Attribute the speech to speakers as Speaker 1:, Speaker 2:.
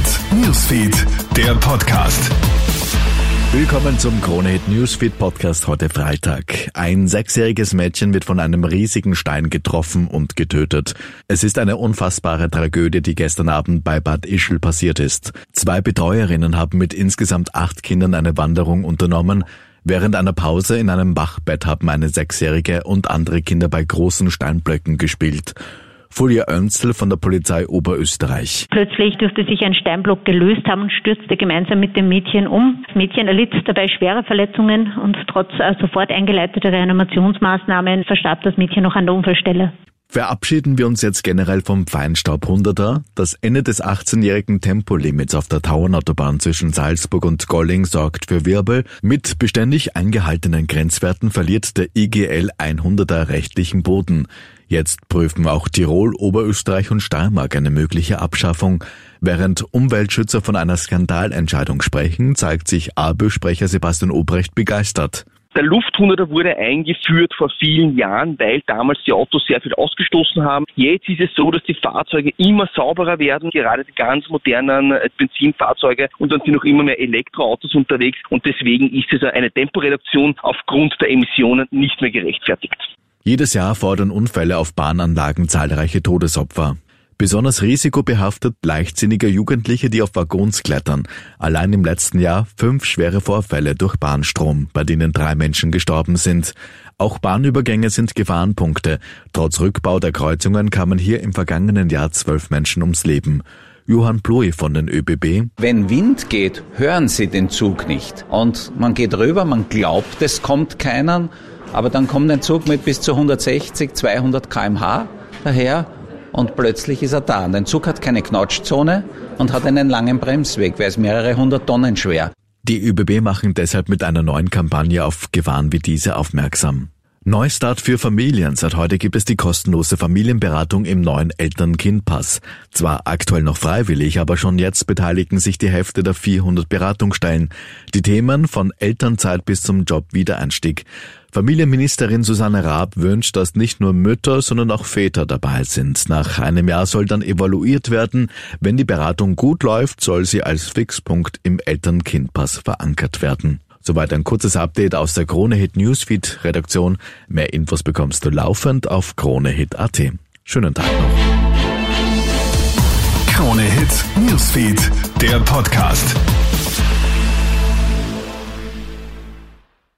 Speaker 1: Hit Newsfeed, der Podcast.
Speaker 2: Willkommen zum Kronehit Newsfeed Podcast heute Freitag. Ein sechsjähriges Mädchen wird von einem riesigen Stein getroffen und getötet. Es ist eine unfassbare Tragödie, die gestern Abend bei Bad Ischl passiert ist. Zwei Betreuerinnen haben mit insgesamt acht Kindern eine Wanderung unternommen. Während einer Pause in einem Bachbett haben eine Sechsjährige und andere Kinder bei großen Steinblöcken gespielt. Folia Önzel von der Polizei Oberösterreich.
Speaker 3: Plötzlich dürfte sich ein Steinblock gelöst haben und stürzte gemeinsam mit dem Mädchen um. Das Mädchen erlitt dabei schwere Verletzungen und trotz äh, sofort eingeleiteter Reanimationsmaßnahmen verstarb das Mädchen noch an der Unfallstelle.
Speaker 2: Verabschieden wir uns jetzt generell vom Feinstaub 100er. Das Ende des 18-jährigen Tempolimits auf der Tauernautobahn zwischen Salzburg und Golling sorgt für Wirbel. Mit beständig eingehaltenen Grenzwerten verliert der IGL 100er rechtlichen Boden. Jetzt prüfen auch Tirol, Oberösterreich und Steiermark eine mögliche Abschaffung. Während Umweltschützer von einer Skandalentscheidung sprechen, zeigt sich ABÖ-Sprecher Sebastian Obrecht begeistert.
Speaker 4: Der Lufthunderter wurde eingeführt vor vielen Jahren, weil damals die Autos sehr viel ausgestoßen haben. Jetzt ist es so, dass die Fahrzeuge immer sauberer werden, gerade die ganz modernen äh, Benzinfahrzeuge und dann sind noch immer mehr Elektroautos unterwegs und deswegen ist es eine Temporeduktion aufgrund der Emissionen nicht mehr gerechtfertigt.
Speaker 2: Jedes Jahr fordern Unfälle auf Bahnanlagen zahlreiche Todesopfer. Besonders risikobehaftet leichtsinnige Jugendliche, die auf Waggons klettern. Allein im letzten Jahr fünf schwere Vorfälle durch Bahnstrom, bei denen drei Menschen gestorben sind. Auch Bahnübergänge sind Gefahrenpunkte. Trotz Rückbau der Kreuzungen kamen hier im vergangenen Jahr zwölf Menschen ums Leben. Johann Plui von den ÖBB.
Speaker 5: Wenn Wind geht, hören Sie den Zug nicht. Und man geht rüber, man glaubt, es kommt keiner, aber dann kommt ein Zug mit bis zu 160, 200 kmh daher und plötzlich ist er da. Und ein Zug hat keine Knautschzone und hat einen langen Bremsweg, weil es mehrere hundert Tonnen schwer.
Speaker 2: Die ÖBB machen deshalb mit einer neuen Kampagne auf Gefahren wie diese aufmerksam. Neustart für Familien. Seit heute gibt es die kostenlose Familienberatung im neuen Eltern-Kind-Pass. Zwar aktuell noch freiwillig, aber schon jetzt beteiligen sich die Hälfte der 400 Beratungsstellen. Die Themen von Elternzeit bis zum Job-Wiedereinstieg. Familienministerin Susanne Raab wünscht, dass nicht nur Mütter, sondern auch Väter dabei sind. Nach einem Jahr soll dann evaluiert werden. Wenn die Beratung gut läuft, soll sie als Fixpunkt im Eltern-Kind-Pass verankert werden. Soweit ein kurzes Update aus der Kronehit Newsfeed Redaktion. Mehr Infos bekommst du laufend auf kronehit.at. Schönen Tag noch.
Speaker 1: Kronehit Newsfeed, der Podcast.